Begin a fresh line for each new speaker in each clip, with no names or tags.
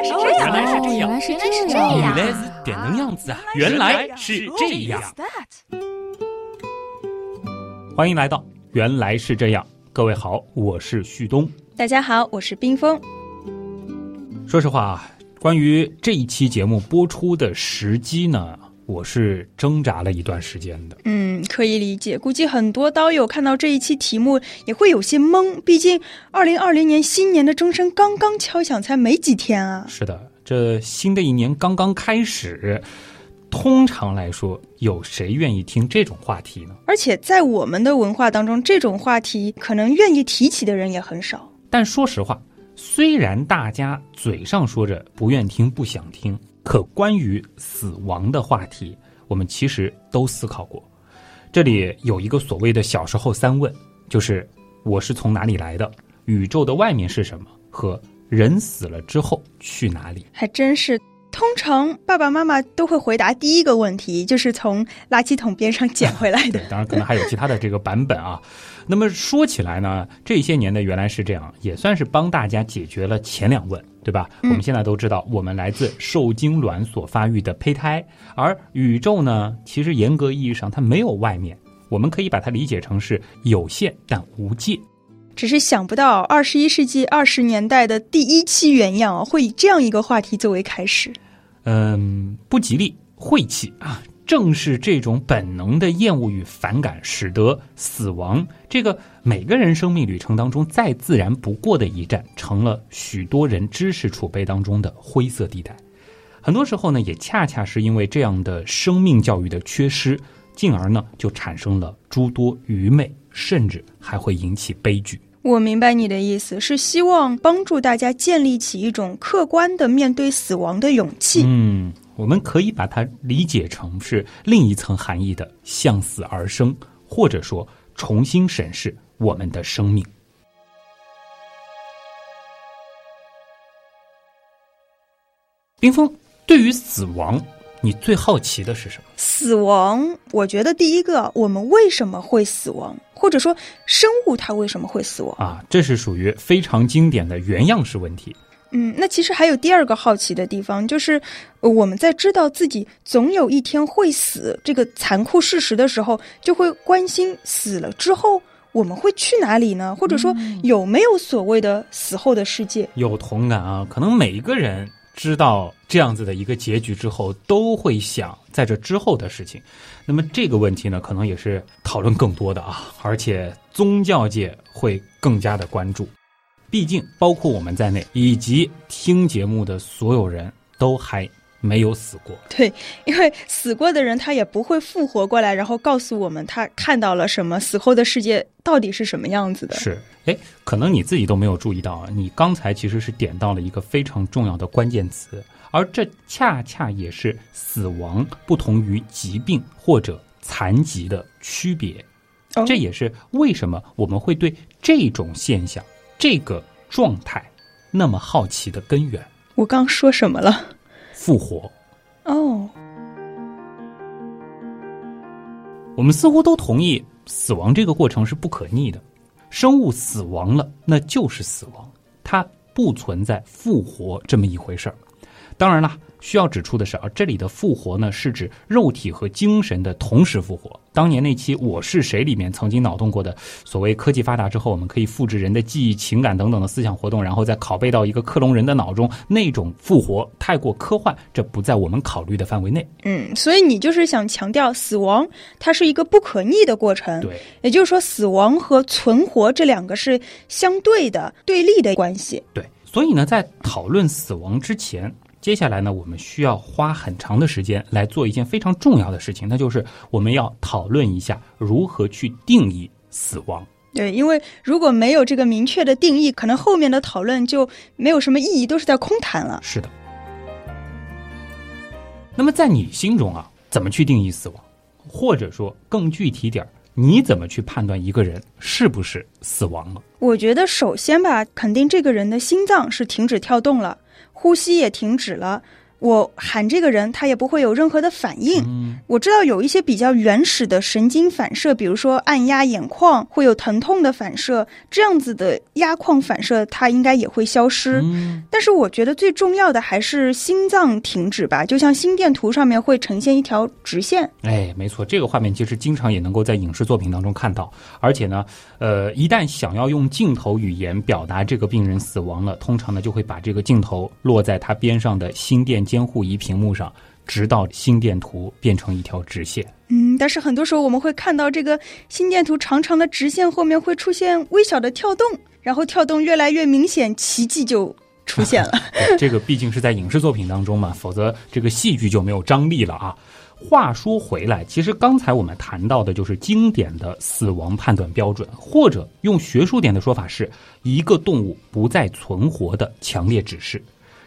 来是这样，
原来是这样，
原来是这
原
样。
来是点能样子啊！原来是这样。欢迎来到《原来是这样》，各位好，我是旭东。
大家好，我是冰峰。
说实话啊，关于这一期节目播出的时机呢，我是挣扎了一段时间的。
嗯，可以理解。估计很多刀友看到这一期题目也会有些懵，毕竟二零二零年新年的钟声刚刚敲响，才没几天啊。
是的，这新的一年刚刚开始，通常来说，有谁愿意听这种话题呢？
而且在我们的文化当中，这种话题可能愿意提起的人也很少。
但说实话，虽然大家嘴上说着不愿听、不想听，可关于死亡的话题，我们其实都思考过。这里有一个所谓的小时候三问，就是我是从哪里来的，宇宙的外面是什么，和人死了之后去哪里。
还真是。通常爸爸妈妈都会回答第一个问题，就是从垃圾桶边上捡回来的
对。，当然可能还有其他的这个版本啊。那么说起来呢，这些年呢原来是这样，也算是帮大家解决了前两问，对吧？我们现在都知道，我们来自受精卵所发育的胚胎，而宇宙呢，其实严格意义上它没有外面，我们可以把它理解成是有限但无界。
只是想不到二十一世纪二十年代的第一期原样，会以这样一个话题作为开始。
嗯，不吉利，晦气啊！正是这种本能的厌恶与反感，使得死亡这个每个人生命旅程当中再自然不过的一站，成了许多人知识储备当中的灰色地带。很多时候呢，也恰恰是因为这样的生命教育的缺失，进而呢就产生了诸多愚昧，甚至还会引起悲剧。
我明白你的意思，是希望帮助大家建立起一种客观的面对死亡的勇气。
嗯，我们可以把它理解成是另一层含义的向死而生，或者说重新审视我们的生命。冰峰，对于死亡，你最好奇的是什么？
死亡，我觉得第一个，我们为什么会死亡，或者说生物它为什么会死亡？
啊，这是属于非常经典的原样式问题。
嗯，那其实还有第二个好奇的地方，就是呃我们在知道自己总有一天会死这个残酷事实的时候，就会关心死了之后我们会去哪里呢？或者说有没有所谓的死后的世界？
有同感啊，可能每一个人知道这样子的一个结局之后，都会想在这之后的事情。那么这个问题呢，可能也是讨论更多的啊，而且宗教界会更加的关注。毕竟，包括我们在内，以及听节目的所有人都还没有死过。
对，因为死过的人他也不会复活过来，然后告诉我们他看到了什么，死后的世界到底是什么样子的。
是，哎，可能你自己都没有注意到啊，你刚才其实是点到了一个非常重要的关键词，而这恰恰也是死亡不同于疾病或者残疾的区别。
哦
这也是为什么我们会对这种现象、这个状态那么好奇的根源
我刚说什么了？——
复活。
哦，
我们似乎都同意，死亡这个过程是不可逆的。生物死亡了，那就是死亡，它不存在复活这么一回事儿。当然了，需要指出的是啊，这里的复活呢，是指肉体和精神的同时复活。当年那期《我是谁》里面曾经脑洞过的，所谓科技发达之后，我们可以复制人的记忆、情感等等的思想活动，然后再拷贝到一个克隆人的脑中，那种复活太过科幻，这不在我们考虑的范围内。
嗯，所以你就是想强调，死亡它是一个不可逆的过程。
对，
也就是说，死亡和存活这两个是相对的、对立的关系。
对，所以呢，在讨论死亡之前，接下来呢，我们需要花很长的时间来做一件非常重要的事情，那就是我们要讨论一下如何去定义死亡。
对，因为如果没有这个明确的定义，可能后面的讨论就没有什么意义，都是在空谈了。
是的。那么在你心中啊，怎么去定义死亡？或者说更具体点儿，你怎么去判断一个人是不是死亡了？
我觉得首先吧，肯定这个人的心脏是停止跳动了，呼吸也停止了，我喊这个人，他也不会有任何的反应。
嗯
我知道有一些比较原始的神经反射，比如说按压眼眶会有疼痛的反射，这样子的压眶反射它应该也会消失。
嗯
但是我觉得最重要的还是心脏停止吧，就像心电图上面会呈现一条直线。
哎，没错，这个画面其实经常也能够在影视作品当中看到，而且呢，呃，一旦想要用镜头语言表达这个病人死亡了，通常呢就会把这个镜头落在他边上的心电监护仪屏幕上，直到心电图变成一条直线。
嗯，但是很多时候我们会看到这个心电图长长的直线后面会出现微小的跳动，然后跳动越来越明显，奇迹就出现了。
对这个毕竟是在影视作品当中嘛，否则这个戏剧就没有张力了啊。话说回来，其实刚才我们谈到的就是经典的死亡判断标准，或者用学术点的说法是一个动物不再存活的强烈指示，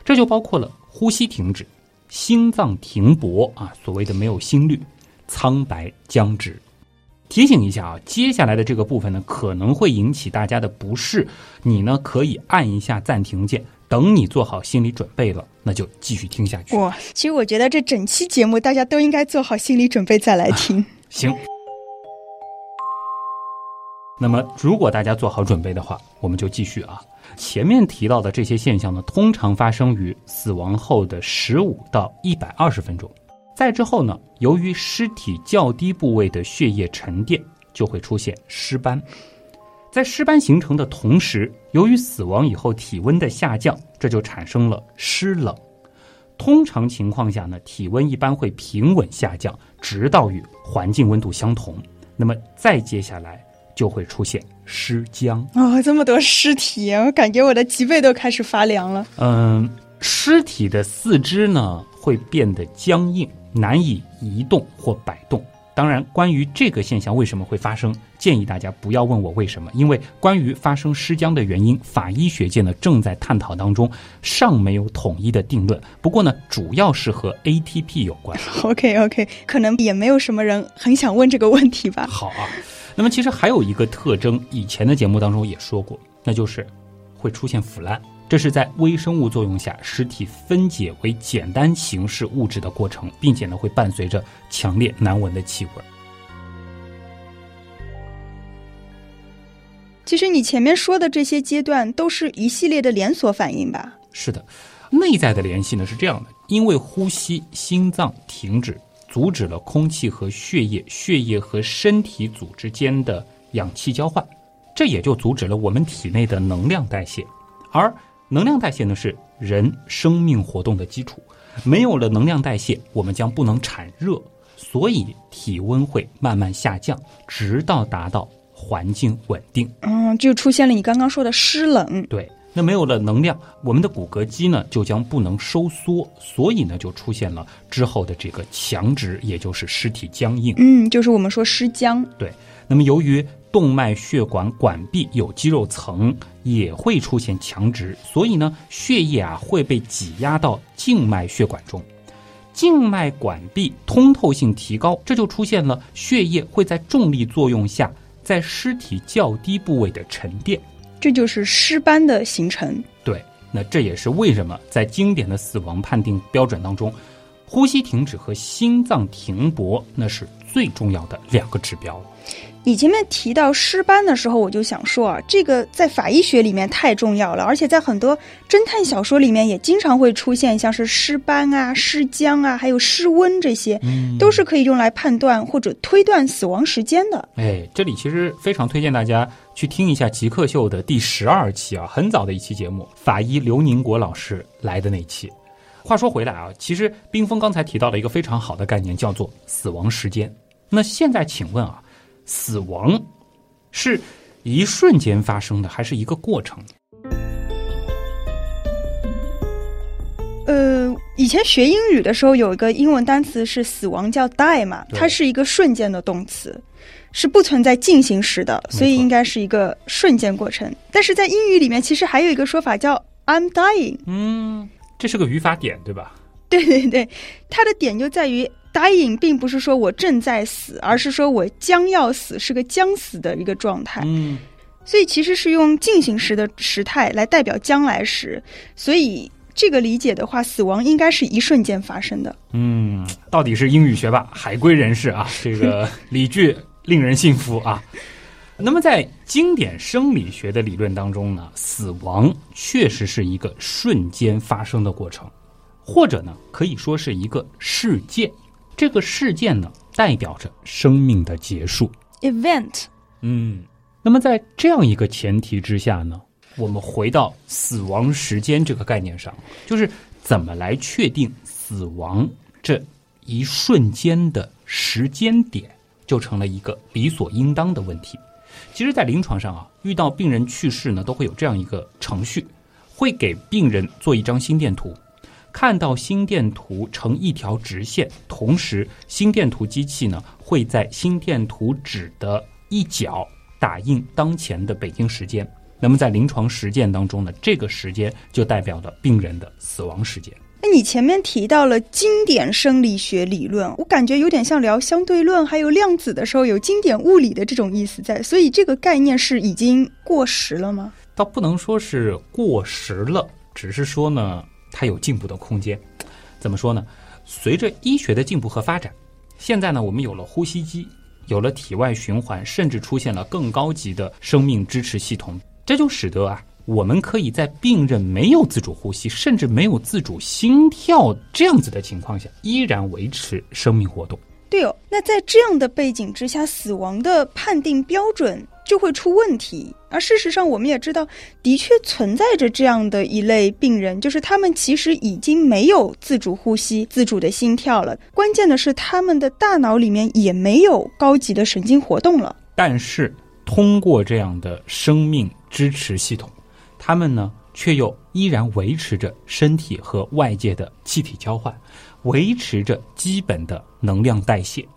这就包括了呼吸停止、心脏停搏啊，所谓的没有心率、苍白僵直。提醒一下啊，接下来的这个部分呢，可能会引起大家的不适，你呢可以按一下暂停键，等你做好心理准备了，那就继续听下去。
哇，其实我觉得这整期节目大家都应该做好心理准备再来听。
行。那么，如果大家做好准备的话，我们就继续啊。前面提到的这些现象呢，通常发生于死亡后的十五到一百二十分钟。再之后呢，由于尸体较低部位的血液沉淀，就会出现尸斑。在尸斑形成的同时，由于死亡以后体温的下降，这就产生了湿冷。通常情况下呢，体温一般会平稳下降，直到与环境温度相同。那么再接下来就会出现尸僵。
哦，这么多尸体，我感觉我的脊背都开始发凉了。
嗯，尸体的四肢呢会变得僵硬，难以移动或摆动。当然，关于这个现象为什么会发生，建议大家不要问我为什么，因为关于发生尸僵的原因，法医学界呢正在探讨当中，尚没有统一的定论。不过呢，主要是和 ATP 有关。
OK OK，可能也没有什么人很想问这个问题吧。
好啊，那么其实还有一个特征，以前的节目当中也说过，那就是会出现腐烂。这是在微生物作用下，尸体分解为简单形式物质的过程，并且呢会伴随着强烈难闻的气味。
其实你前面说的这些阶段都是一系列的连锁反应吧？
是的，内在的联系呢是这样的：因为呼吸，心脏停止，阻止了空气和血液、血液和身体组织间的氧气交换，这也就阻止了我们体内的能量代谢。而能量代谢呢是人生命活动的基础，没有了能量代谢，我们将不能产热，所以体温会慢慢下降，直到达到环境稳定。
嗯，就出现了你刚刚说的湿冷。
对，那没有了能量，我们的骨骼肌呢就将不能收缩，所以呢就出现了之后的这个强直，也就是尸体僵硬。
嗯，就是我们说尸僵。
对，那么由于动脉血管管壁有肌肉层，也会出现强直，所以呢血液啊会被挤压到静脉血管中。静脉管壁通透性提高，这就出现了血液会在重力作用下，在尸体较低部位的沉淀。
这就是尸斑的形成。
对，那这也是为什么在经典的死亡判定标准当中，呼吸停止和心脏停搏那是最重要的两个指标。
你前面提到尸斑的时候，我就想说啊，这个在法医学里面太重要了，而且在很多侦探小说里面也经常会出现，像是尸斑啊、尸僵啊，还有尸温这些，
嗯
都是可以用来判断或者推断死亡时间的。
哎，这里其实非常推荐大家去听一下《极客秀》的第十二期啊，很早的一期节目，法医刘宁国老师来的那期。话说回来啊，其实冰峰刚才提到了一个非常好的概念，叫做死亡时间。那现在请问啊，死亡是一瞬间发生的，还是一个过程？
呃，以前学英语的时候有一个英文单词是死亡叫 die 嘛，它是一个瞬间的动词，是不存在进行时的，所以应该是一个瞬间过程。但是在英语里面，其实还有一个说法叫 I'm dying。
嗯，这是个语法点，对吧？
对对对，它的点就在于 dying 并不是说我正在死，而是说我将要死，是个将死的一个状态。
嗯，
所以其实是用进行时的时态来代表将来时，所以这个理解的话，死亡应该是一瞬间发生的。
嗯，到底是英语学霸、海归人士啊，这个理据令人信服啊。那么，在经典生理学的理论当中呢，死亡确实是一个瞬间发生的过程，或者呢，可以说是一个事件。这个事件呢，代表着生命的结束。
Event，
嗯，那么在这样一个前提之下呢，我们回到死亡时间这个概念上，就是怎么来确定死亡这一瞬间的时间点，就成了一个理所应当的问题。其实，在临床上啊，遇到病人去世呢，都会有这样一个程序，会给病人做一张心电图，看到心电图呈一条直线，同时心电图机器呢会在心电图纸的一角打印当前的北京时间。那么在临床实践当中呢，这个时间就代表了病人的死亡时间。
那你前面提到了经典生理学理论，我感觉有点像聊相对论还有量子的时候有经典物理的这种意思在，所以这个概念是已经过时了吗？
倒不能说是过时了，只是说呢，它有进步的空间。怎么说呢？随着医学的进步和发展，现在呢，我们有了呼吸机，有了体外循环，甚至出现了更高级的生命支持系统，这就使得啊，我们可以在病人没有自主呼吸，甚至没有自主心跳这样子的情况下，依然维持生命活动。
对哦，那在这样的背景之下，死亡的判定标准就会出问题。而事实上，我们也知道，的确存在着这样的一类病人，就是他们其实已经没有自主呼吸、自主的心跳了。关键的是，他们的大脑里面也没有高级的神经活动了。
但是通过这样的生命支持系统，他们呢却又依然维持着身体和外界的气体交换，维持着基本的能量代谢。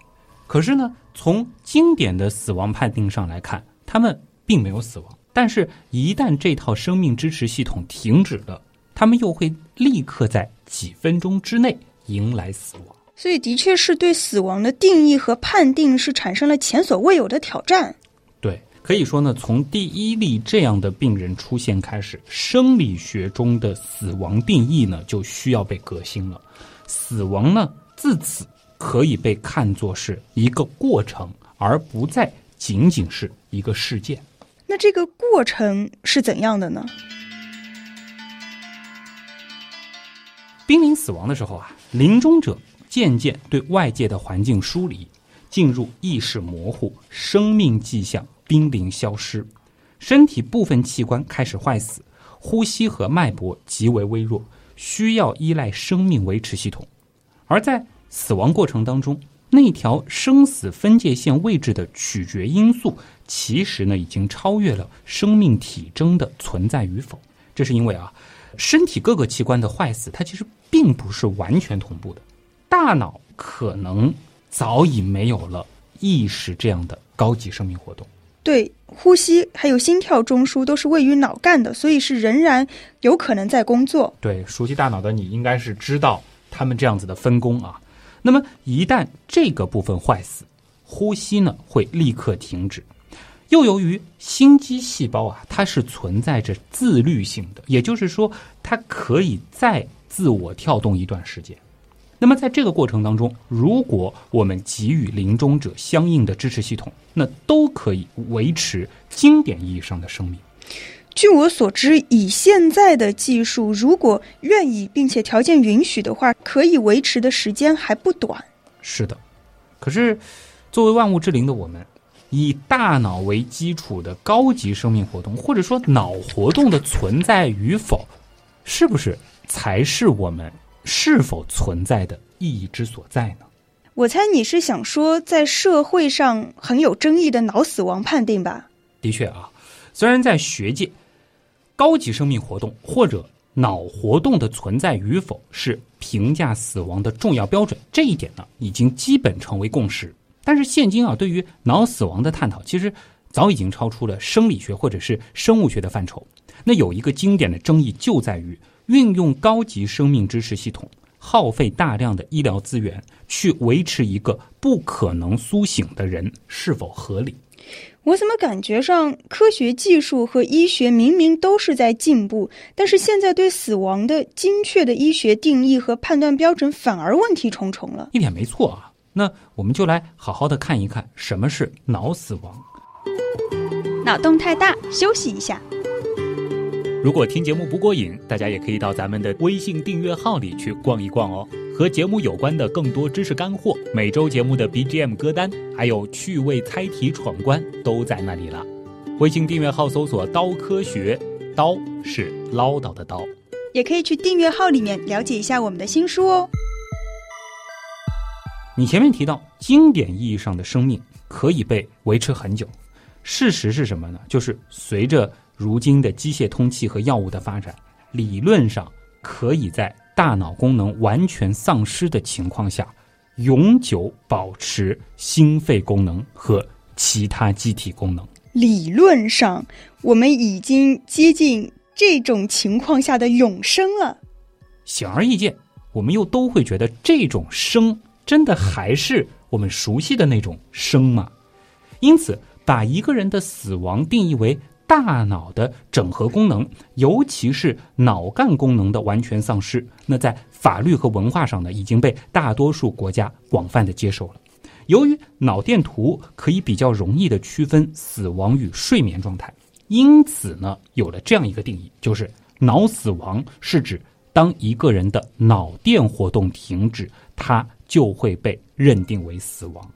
可是呢，从经典的死亡判定上来看，他们并没有死亡。但是，一旦这套生命支持系统停止了，他们又会立刻在几分钟之内迎来死亡。
所以，的确是对死亡的定义和判定是产生了前所未有的挑战。
对，可以说呢，从第一例这样的病人出现开始，生理学中的死亡定义呢就需要被革新了。死亡呢，自此可以被看作是一个过程，而不再仅仅是一个事件。
那这个过程是怎样的呢？
濒临死亡的时候啊，临终者渐渐对外界的环境疏离，进入意识模糊，生命迹象濒临消失，身体部分器官开始坏死，呼吸和脉搏极为微弱，需要依赖生命维持系统。而在死亡过程当中，那条生死分界线位置的取决因素，其实呢已经超越了生命体征的存在与否。这是因为啊，身体各个器官的坏死，它其实并不是完全同步的。大脑可能早已没有了意识这样的高级生命活动。
对，呼吸还有心跳中枢都是位于脑干的，所以是仍然有可能在工作。
对，熟悉大脑的你应该是知道他们这样子的分工啊。那么一旦这个部分坏死，呼吸呢会立刻停止。又由于心肌细胞啊，它是存在着自律性的，也就是说，它可以再自我跳动一段时间。那么在这个过程当中，如果我们给予临终者相应的支持系统，那都可以维持经典意义上的生命。
据我所知，以现在的技术，如果愿意并且条件允许的话，可以维持的时间还不短。
是的，可是作为万物之灵的我们，以大脑为基础的高级生命活动，或者说脑活动的存在与否，是不是才是我们是否存在的意义之所在呢？
我猜你是想说，在社会上很有争议的脑死亡判定吧？
的确啊，虽然在学界，高级生命活动或者脑活动的存在与否是评价死亡的重要标准，这一点呢已经基本成为共识。但是现今啊，对于脑死亡的探讨，其实早已经超出了生理学或者是生物学的范畴。那有一个经典的争议就在于运用高级生命支持系统耗费大量的医疗资源去维持一个不可能苏醒的人，是否合理？
我怎么感觉上科学技术和医学明明都是在进步，但是现在对死亡的精确的医学定义和判断标准反而问题重重了？
一点没错啊。那我们就来好好的看一看什么是脑死亡。
脑洞太大，休息一下。
如果听节目不过瘾，大家也可以到咱们的微信订阅号里去逛一逛哦。和节目有关的更多知识干货，每周节目的 BGM 歌单，还有趣味猜题闯关，都在那里了。微信订阅号搜索“刀科学”，刀是唠叨的刀。
也可以去订阅号里面了解一下我们的新书哦。
你前面提到，经典意义上的生命可以被维持很久，事实是什么呢？就是随着如今的机械通气和药物的发展，理论上可以在大脑功能完全丧失的情况下，永久保持心肺功能和其他机体功能。
理论上，我们已经接近这种情况下的永生了。
显而易见，我们又都会觉得这种生真的还是我们熟悉的那种生吗？因此，把一个人的死亡定义为。大脑的整合功能，尤其是脑干功能的完全丧失，那在法律和文化上呢，已经被大多数国家广泛的接受了。由于脑电图可以比较容易的区分死亡与睡眠状态，因此呢，有了这样一个定义，就是脑死亡是指当一个人的脑电活动停止，他就会被认定为死亡。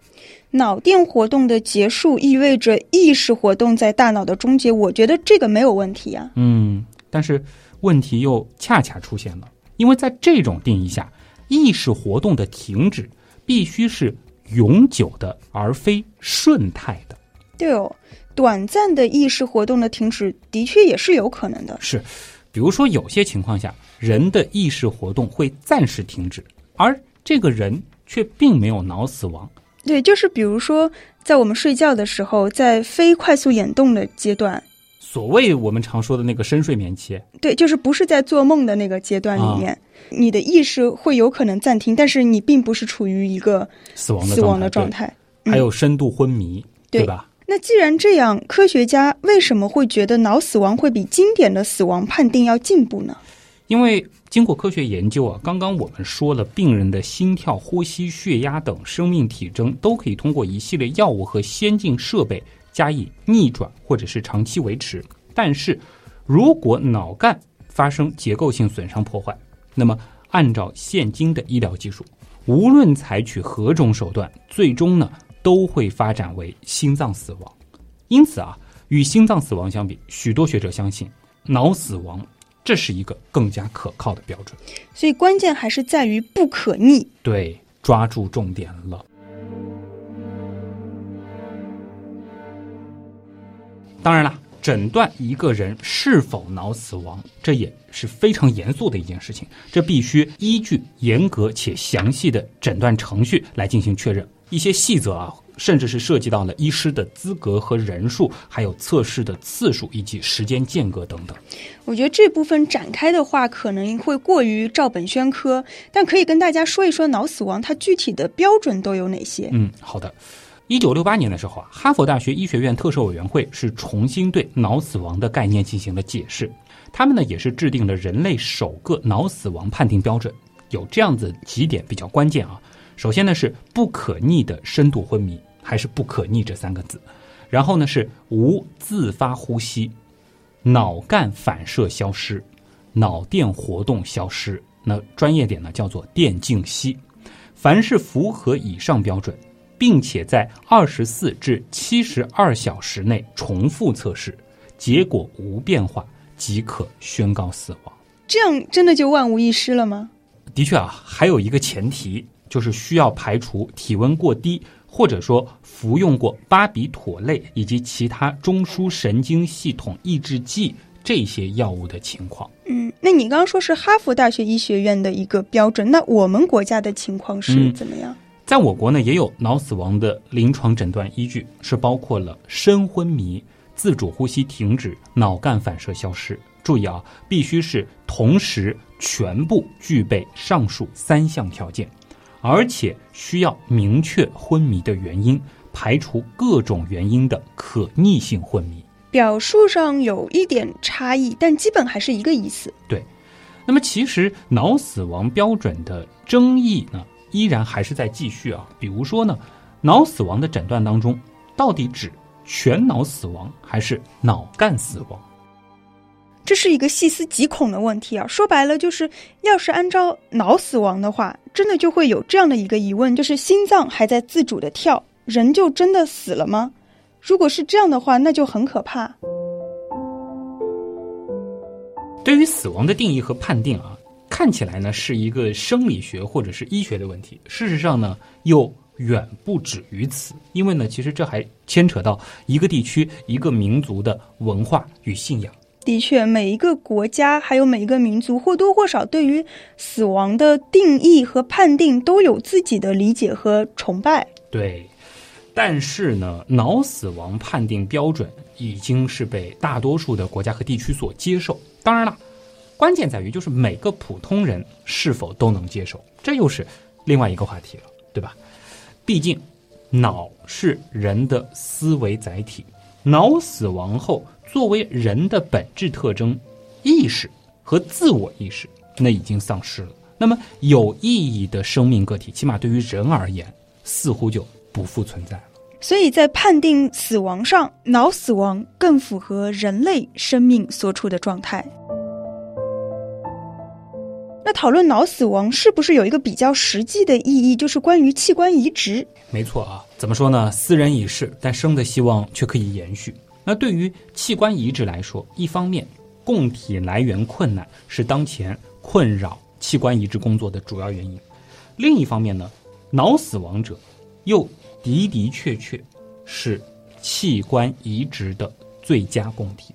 脑电活动的结束意味着意识活动在大脑的终结，我觉得这个没有问题啊。
嗯，但是问题又恰恰出现了，因为在这种定义下，意识活动的停止必须是永久的，而非瞬态的。
对哦，短暂的意识活动的停止的确也是有可能的。
是，比如说有些情况下，人的意识活动会暂时停止，而这个人却并没有脑死亡。
对，就是比如说，在我们睡觉的时候，在非快速眼动的阶段，
所谓我们常说的那个深睡眠期，
对，就是不是在做梦的那个阶段里面，你的意识会有可能暂停，但是你并不是处于一个
死亡的
死亡的状态，
还有深度昏迷，对吧？
那既然这样，科学家为什么会觉得脑死亡会比经典的死亡判定要进步呢？
因为。经过科学研究啊，刚刚我们说了，病人的心跳、呼吸、血压等生命体征都可以通过一系列药物和先进设备加以逆转或者是长期维持。但是，如果脑干发生结构性损伤破坏，那么按照现今的医疗技术，无论采取何种手段，最终呢都会发展为心脏死亡。因此啊，与心脏死亡相比，许多学者相信脑死亡。这是一个更加可靠的标准，
所以关键还是在于不可逆。
对，抓住重点了。当然了，诊断一个人是否脑死亡，这也是非常严肃的一件事情，这必须依据严格且详细的诊断程序来进行确认。一些细则啊。甚至是涉及到了医师的资格和人数，还有测试的次数以及时间间隔等等。
我觉得这部分展开的话，可能会过于照本宣科，但可以跟大家说一说脑死亡它具体的标准都有哪些。
嗯，好的。一九六八年的时候啊，哈佛大学医学院特设委员会是重新对脑死亡的概念进行了解释，他们呢也是制定了人类首个脑死亡判定标准，有这样子几点比较关键啊。首先呢是不可逆的深度昏迷。还是不可逆这三个字，然后呢是无自发呼吸，脑干反射消失，脑电活动消失。那专业点呢叫做电静息。凡是符合以上标准，并且在二十四至七十二小时内重复测试，结果无变化，即可宣告死亡。
这样真的就万无一失了吗？
的确啊，还有一个前提，就是需要排除体温过低。或者说服用过巴比妥类以及其他中枢神经系统抑制剂这些药物的情况。
嗯，那你刚刚说是哈佛大学医学院的一个标准，那我们国家的情况是怎么样？
在我国呢，也有脑死亡的临床诊断依据，是包括了深昏迷、自主呼吸停止、脑干反射消失。注意啊，必须是同时全部具备上述三项条件，而且需要明确昏迷的原因，排除各种原因的可逆性昏迷。
表述上有一点差异，但基本还是一个意思。
对，那么其实脑死亡标准的争议呢，依然还是在继续啊。比如说呢，脑死亡的诊断当中，到底指全脑死亡还是脑干死亡？
这是一个细思极恐的问题啊！说白了，就是要是按照脑死亡的话，真的就会有这样的一个疑问：就是心脏还在自主的跳，人就真的死了吗？如果是这样的话，那就很可怕。
对于死亡的定义和判定啊，看起来呢是一个生理学或者是医学的问题，事实上呢又远不止于此。因为呢，其实这还牵扯到一个地区、一个民族的文化与信仰。
的确，每一个国家还有每一个民族或多或少对于死亡的定义和判定都有自己的理解和崇拜。
对，但是呢，脑死亡判定标准已经是被大多数的国家和地区所接受。当然了，关键在于就是每个普通人是否都能接受，这又是另外一个话题了，对吧？毕竟，脑是人的思维载体，脑死亡后。作为人的本质特征，意识和自我意识那已经丧失了。那么有意义的生命个体，起码对于人而言，似乎就不复存在了。
所以在判定死亡上，脑死亡更符合人类生命所处的状态。那讨论脑死亡是不是有一个比较实际的意义，就是关于器官移植？
没错啊，怎么说呢？斯人已逝，但生的希望却可以延续。那对于器官移植来说，一方面供体来源困难是当前困扰器官移植工作的主要原因；另一方面呢，脑死亡者又的的确确是器官移植的最佳供体，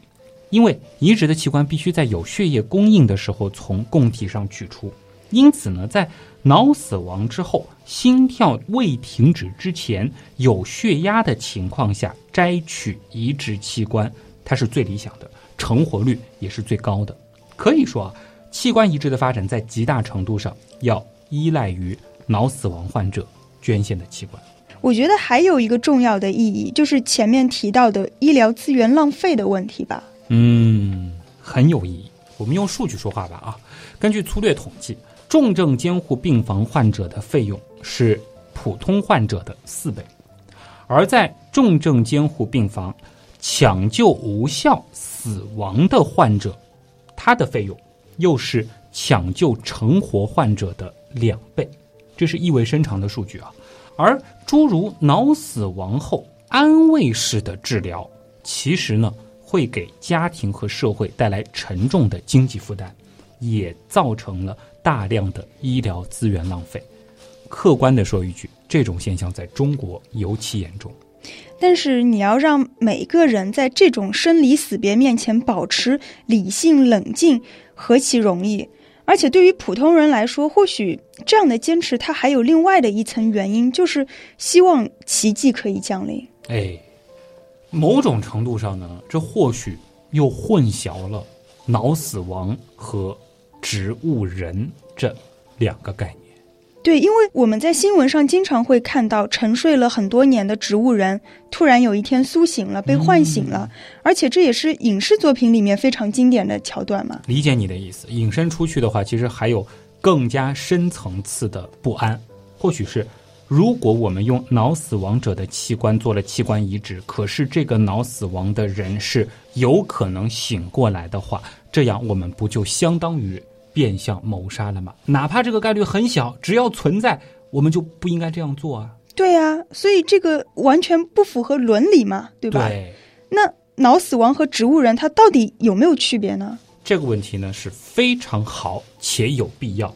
因为移植的器官必须在有血液供应的时候从供体上取出，因此呢，在脑死亡之后，心跳未停止之前，有血压的情况下摘取移植器官，它是最理想的，成活率也是最高的。可以说啊，器官移植的发展在极大程度上要依赖于脑死亡患者捐献的器官。
我觉得还有一个重要的意义，就是前面提到的医疗资源浪费的问题吧。
嗯，很有意义。我们用数据说话吧啊，根据粗略统计。重症监护病房患者的费用是普通患者的四倍，而在重症监护病房抢救无效死亡的患者，他的费用又是抢救成活患者的两倍，这是意味深长的数据啊！而诸如脑死亡后安慰式的治疗，其实呢会给家庭和社会带来沉重的经济负担，也造成了。大量的医疗资源浪费，客观的说一句，这种现象在中国尤其严重。
但是你要让每个人在这种生离死别面前保持理性冷静，何其容易！而且对于普通人来说，或许这样的坚持，它还有另外的一层原因，就是希望奇迹可以降临。
哎，某种程度上呢，这或许又混淆了脑死亡和。植物人这两个概念，
对，因为我们在新闻上经常会看到沉睡了很多年的植物人突然有一天苏醒了，被唤醒了，而且这也是影视作品里面非常经典的桥段嘛。
理解你的意思，引申出去的话，其实还有更加深层次的不安，或许是如果我们用脑死亡者的器官做了器官移植，可是这个脑死亡的人是有可能醒过来的话，这样我们不就相当于？变相谋杀了吗？哪怕这个概率很小，只要存在，我们就不应该这样做啊！
对啊，所以这个完全不符合伦理嘛，对吧？
对。
那脑死亡和植物人，它到底有没有区别呢？
这个问题呢是非常好且有必要。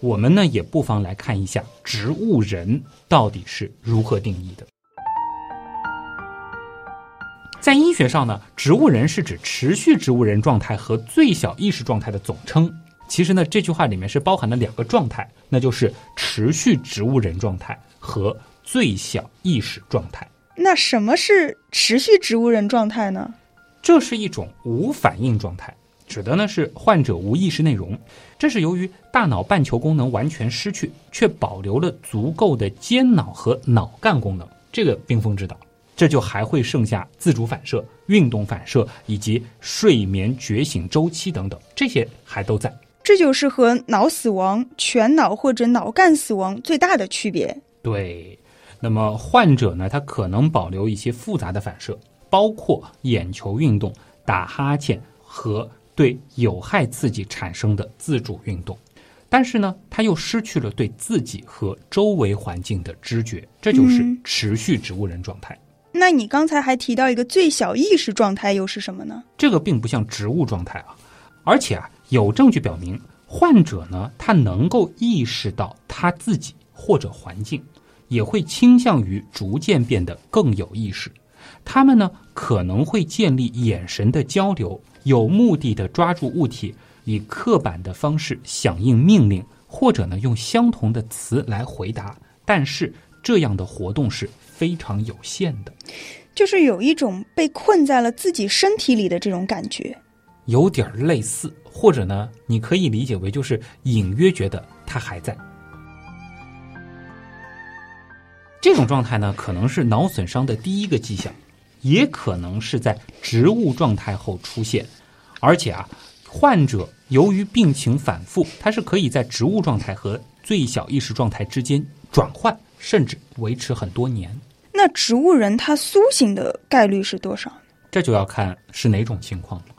我们呢也不妨来看一下植物人到底是如何定义的。在医学上呢，植物人是指持续植物人状态和最小意识状态的总称。其实呢，这句话里面是包含了两个状态，那就是持续植物人状态和最小意识状态。
那什么是持续植物人状态呢？
这是一种无反应状态，指的呢是患者无意识内容。这是由于大脑半球功能完全失去，却保留了足够的间脑和脑干功能。这个冰封之岛，这就还会剩下自主反射、运动反射以及睡眠觉醒周期等等，这些还都在。
这就是和脑死亡、全脑或者脑干死亡最大的区别。
对，那么患者呢，他可能保留一些复杂的反射，包括眼球运动、打哈欠和对有害刺激产生的自主运动，但是呢，他又失去了对自己和周围环境的知觉，这就是持续植物人状态。
那你刚才还提到一个最小意识状态，又是什么呢？
这个并不像植物状态啊，而且啊。有证据表明，患者呢，他能够意识到他自己或者环境，也会倾向于逐渐变得更有意识。他们呢，可能会建立眼神的交流，有目的的抓住物体，以刻板的方式响应命令，或者呢，用相同的词来回答。但是，这样的活动是非常有限的，
就是有一种被困在了自己身体里的这种感觉。
有点类似，或者呢，你可以理解为就是隐约觉得他还在。这种状态呢，可能是脑损伤的第一个迹象，也可能是在植物状态后出现。而且啊，患者由于病情反复，他是可以在植物状态和最小意识状态之间转换，甚至维持很多年。
那植物人他苏醒的概率是多少？
这就要看是哪种情况了。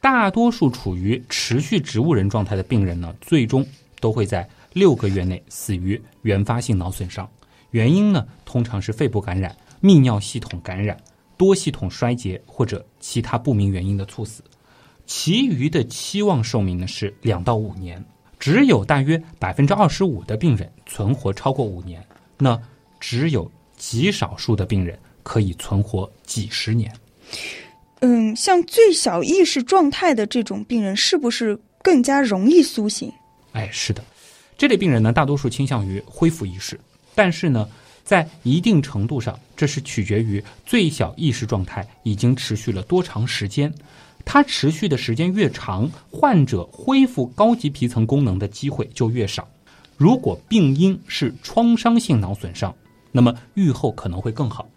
大多数处于持续植物人状态的病人呢，最终都会在六个月内死于原发性脑损伤。原因呢，通常是肺部感染、泌尿系统感染、多系统衰竭或者其他不明原因的猝死。其余的期望寿命呢是两到五年，只有大约百分之二十五的病人存活超过五年，那只有极少数的病人可以存活几十年。
嗯，像最小意识状态的这种病人，是不是更加容易苏醒？
哎，是的，这类病人呢，大多数倾向于恢复意识，但是呢，在一定程度上，这是取决于最小意识状态已经持续了多长时间。它持续的时间越长，患者恢复高级皮层功能的机会就越少。如果病因是创伤性脑损伤，那么预后可能会更好。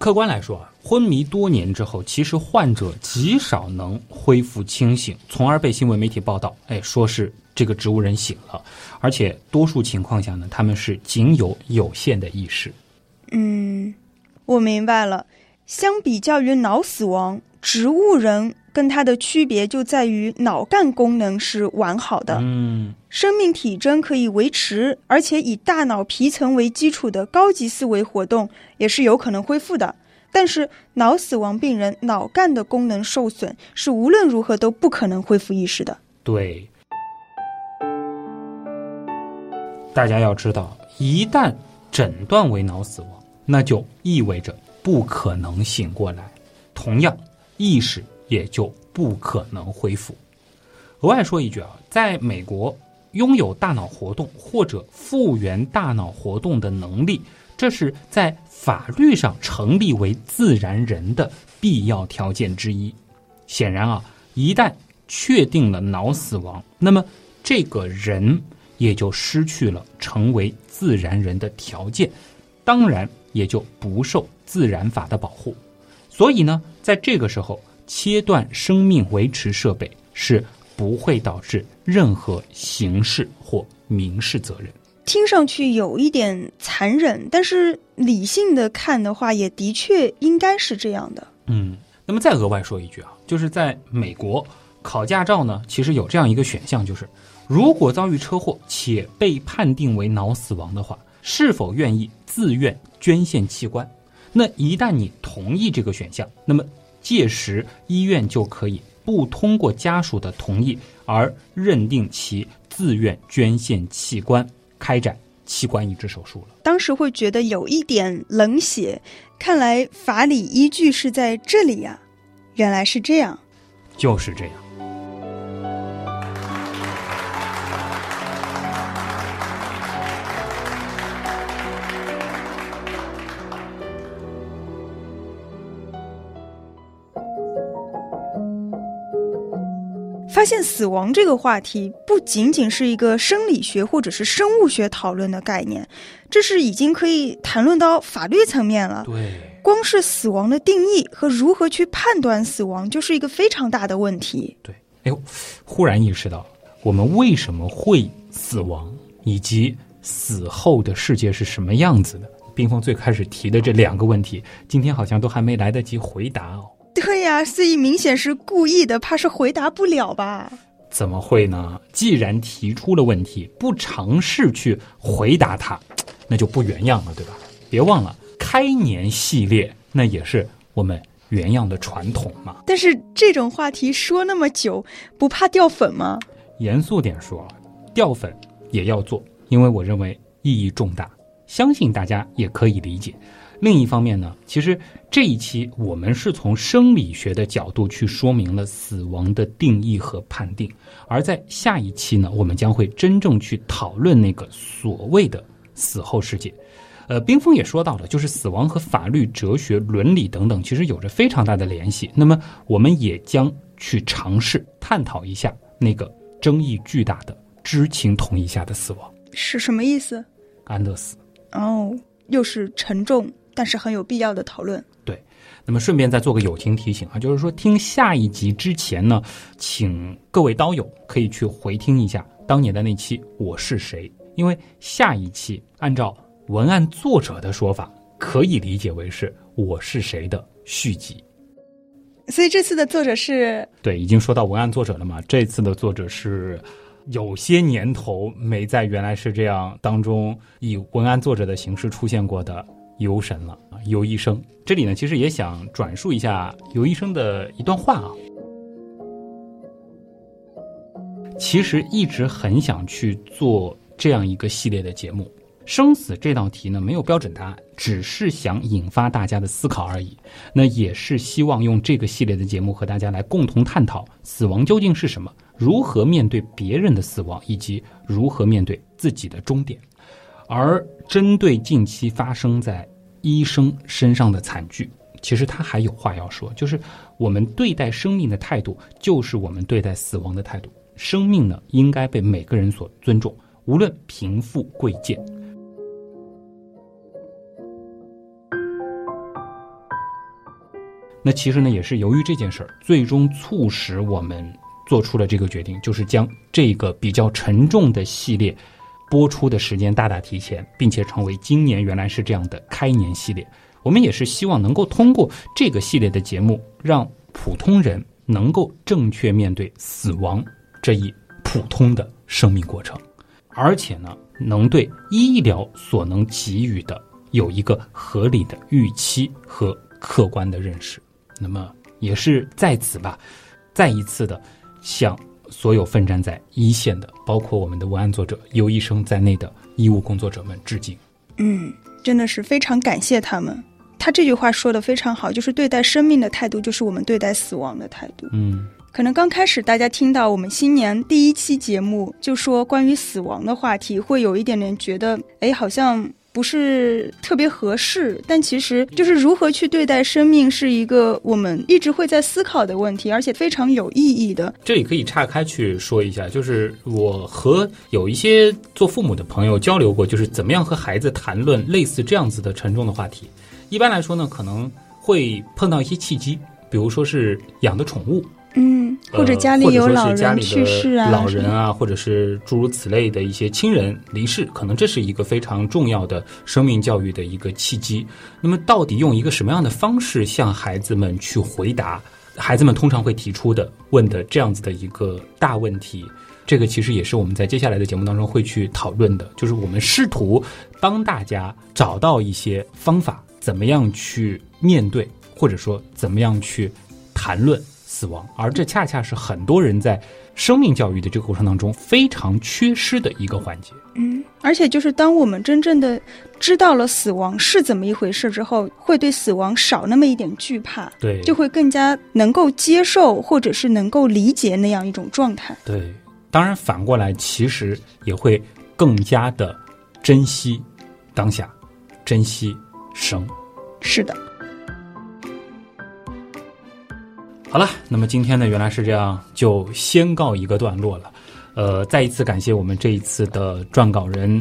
客观来说啊，昏迷多年之后，其实患者极少能恢复清醒，从而被新闻媒体报道，哎，说是这个植物人醒了，而且多数情况下呢，他们是仅有有限的意识。
嗯，我明白了。相比较于脑死亡，植物人跟它的区别就在于脑干功能是完好的，
嗯，
生命体征可以维持，而且以大脑皮层为基础的高级思维活动也是有可能恢复的。但是脑死亡病人脑干的功能受损，是无论如何都不可能恢复意识的。
对，大家要知道，一旦诊断为脑死亡，那就意味着不可能醒过来，同样意识也就不可能恢复。额外说一句啊，在美国，拥有大脑活动或者复原大脑活动的能力。这是在法律上成立为自然人的必要条件之一。显然啊，一旦确定了脑死亡，那么这个人也就失去了成为自然人的条件，当然也就不受自然法的保护。所以呢，在这个时候切断生命维持设备是不会导致任何刑事或民事责任。
听上去有一点残忍，但是理性的看的话，也的确应该是这样的。
嗯，那么再额外说一句啊，就是在美国考驾照呢，其实有这样一个选项，就是如果遭遇车祸且被判定为脑死亡的话，是否愿意自愿捐献器官？那一旦你同意这个选项，那么届时医院就可以不通过家属的同意而认定其自愿捐献器官。开展器官移植手术了，
当时会觉得有一点冷血，看来法理依据是在这里呀，原来是这样，
就是这样。
现死亡这个话题不仅仅是一个生理学或者是生物学讨论的概念，这是已经可以谈论到法律层面了。
对，
光是死亡的定义和如何去判断死亡，就是一个非常大的问题。
对，哎呦，忽然意识到我们为什么会死亡，以及死后的世界是什么样子的。冰峰最开始提的这两个问题，今天好像都还没来得及回答哦。
对呀，所以明显是故意的，怕是回答不了吧？
怎么会呢？既然提出了问题，不尝试去回答它，那就不原样了，对吧？别忘了，开年系列那也是我们原样的传统嘛。
但是这种话题说那么久，不怕掉粉吗？
严肃点说，掉粉也要做，因为我认为意义重大，相信大家也可以理解。另一方面呢，其实这一期我们是从生理学的角度去说明了死亡的定义和判定，而在下一期呢，我们将会真正去讨论那个所谓的死后世界。呃，冰峰也说到了，就是死亡和法律、哲学、伦理等等，其实有着非常大的联系。那么，我们也将去尝试探讨一下那个争议巨大的知情同意下的死亡
是什么意思？
安乐死。
哦，又是沉重。但是很有必要的讨论。
对，那么顺便再做个友情提醒啊，就是说听下一集之前呢，请各位刀友可以去回听一下当年的那期《我是谁》，因为下一期按照文案作者的说法，可以理解为是《我是谁》的续集。
所以这次的作者是？
对，已经说到文案作者了嘛？这次的作者是有些年头没在原来是这样当中以文案作者的形式出现过的。游神了啊，游医生。这里呢，其实也想转述一下游医生的一段话啊。其实一直很想去做这样一个系列的节目，生死这道题呢没有标准答案，只是想引发大家的思考而已。那也是希望用这个系列的节目和大家来共同探讨死亡究竟是什么，如何面对别人的死亡，以及如何面对自己的终点。而针对近期发生在医生身上的惨剧，其实他还有话要说，就是我们对待生命的态度，就是我们对待死亡的态度。生命呢，应该被每个人所尊重，无论贫富贵贱。那其实呢，也是由于这件事儿，最终促使我们做出了这个决定，就是将这个比较沉重的系列。播出的时间大大提前，并且成为今年原来是这样的开年系列。我们也是希望能够通过这个系列的节目，让普通人能够正确面对死亡这一普通的生命过程，而且呢，能对医疗所能给予的有一个合理的预期和客观的认识。那么，也是在此吧，再一次的向。所有奋战在一线的，包括我们的文案作者尤医生在内的医务工作者们致敬。
嗯，真的是非常感谢他们。他这句话说的非常好，就是对待生命的态度，就是我们对待死亡的态度。
嗯，
可能刚开始大家听到我们新年第一期节目就说关于死亡的话题，会有一点点觉得，哎，好像。不是特别合适，但其实就是如何去对待生命，是一个我们一直会在思考的问题，而且非常有意义的。
这里可以岔开去说一下，就是我和有一些做父母的朋友交流过，就是怎么样和孩子谈论类似这样子的沉重的话题。一般来说呢，可能会碰到一些契机，比如说是养的宠物。
嗯，或者家里有老人去世啊，
老人啊，或者是诸如此类的一些亲人离世，可能这是一个非常重要的生命教育的一个契机。那么，到底用一个什么样的方式向孩子们去回答孩子们通常会提出的问的这样子的一个大问题？这个其实也是我们在接下来的节目当中会去讨论的，就是我们试图帮大家找到一些方法，怎么样去面对，或者说怎么样去谈论。死亡，而这恰恰是很多人在生命教育的这个过程当中非常缺失的一个环节。
嗯，而且就是当我们真正的知道了死亡是怎么一回事之后，会对死亡少那么一点惧怕，
对，
就会更加能够接受或者是能够理解那样一种状态。
对，当然反过来，其实也会更加的珍惜当下，珍惜生。
是的。
好了，那么今天呢，原来是这样，就先告一个段落了。呃，再一次感谢我们这一次的撰稿人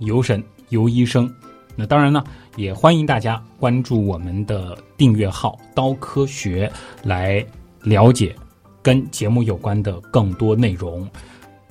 尤神尤医生。那当然呢，也欢迎大家关注我们的订阅号“刀科学”，来了解跟节目有关的更多内容。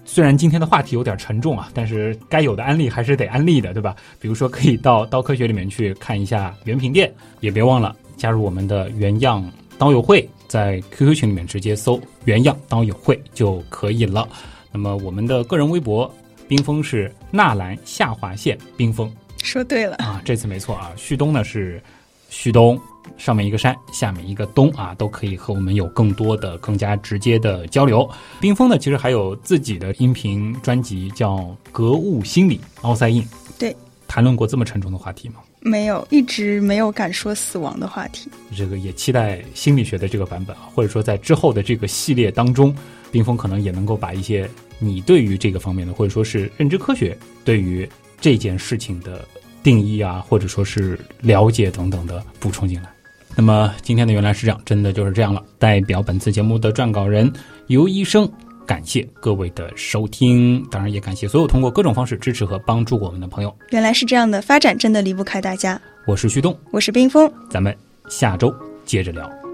虽然今天的话题有点沉重啊，但是该有的安利还是得安利的，对吧？比如说，可以到刀科学里面去看一下原品店，也别忘了加入我们的原样刀友会，在 QQ 群里面直接搜“原样刀友会”就可以了。那么我们的个人微博，冰封是纳兰下划线冰封。
说对了
啊，这次没错啊。旭东呢是旭东，上面一个山，下面一个东啊，都可以和我们有更多的、更加直接的交流。冰封呢，其实还有自己的音频专辑，叫《格物心理》奥赛印。
对，
谈论过这么沉重的话题吗？
没有，一直没有敢说死亡的话题。
这个也期待心理学的这个版本啊，或者说在之后的这个系列当中，冰峰可能也能够把一些你对于这个方面的，或者说是认知科学对于这件事情的定义啊，或者说是了解等等的补充进来。那么今天的原来是这样，真的就是这样了。代表本次节目的撰稿人尤医生，感谢各位的收听，当然也感谢所有通过各种方式支持和帮助我们的朋友。
原来是这样的，发展真的离不开大家。
我是旭东，
我是冰峰，
咱们下周接着聊。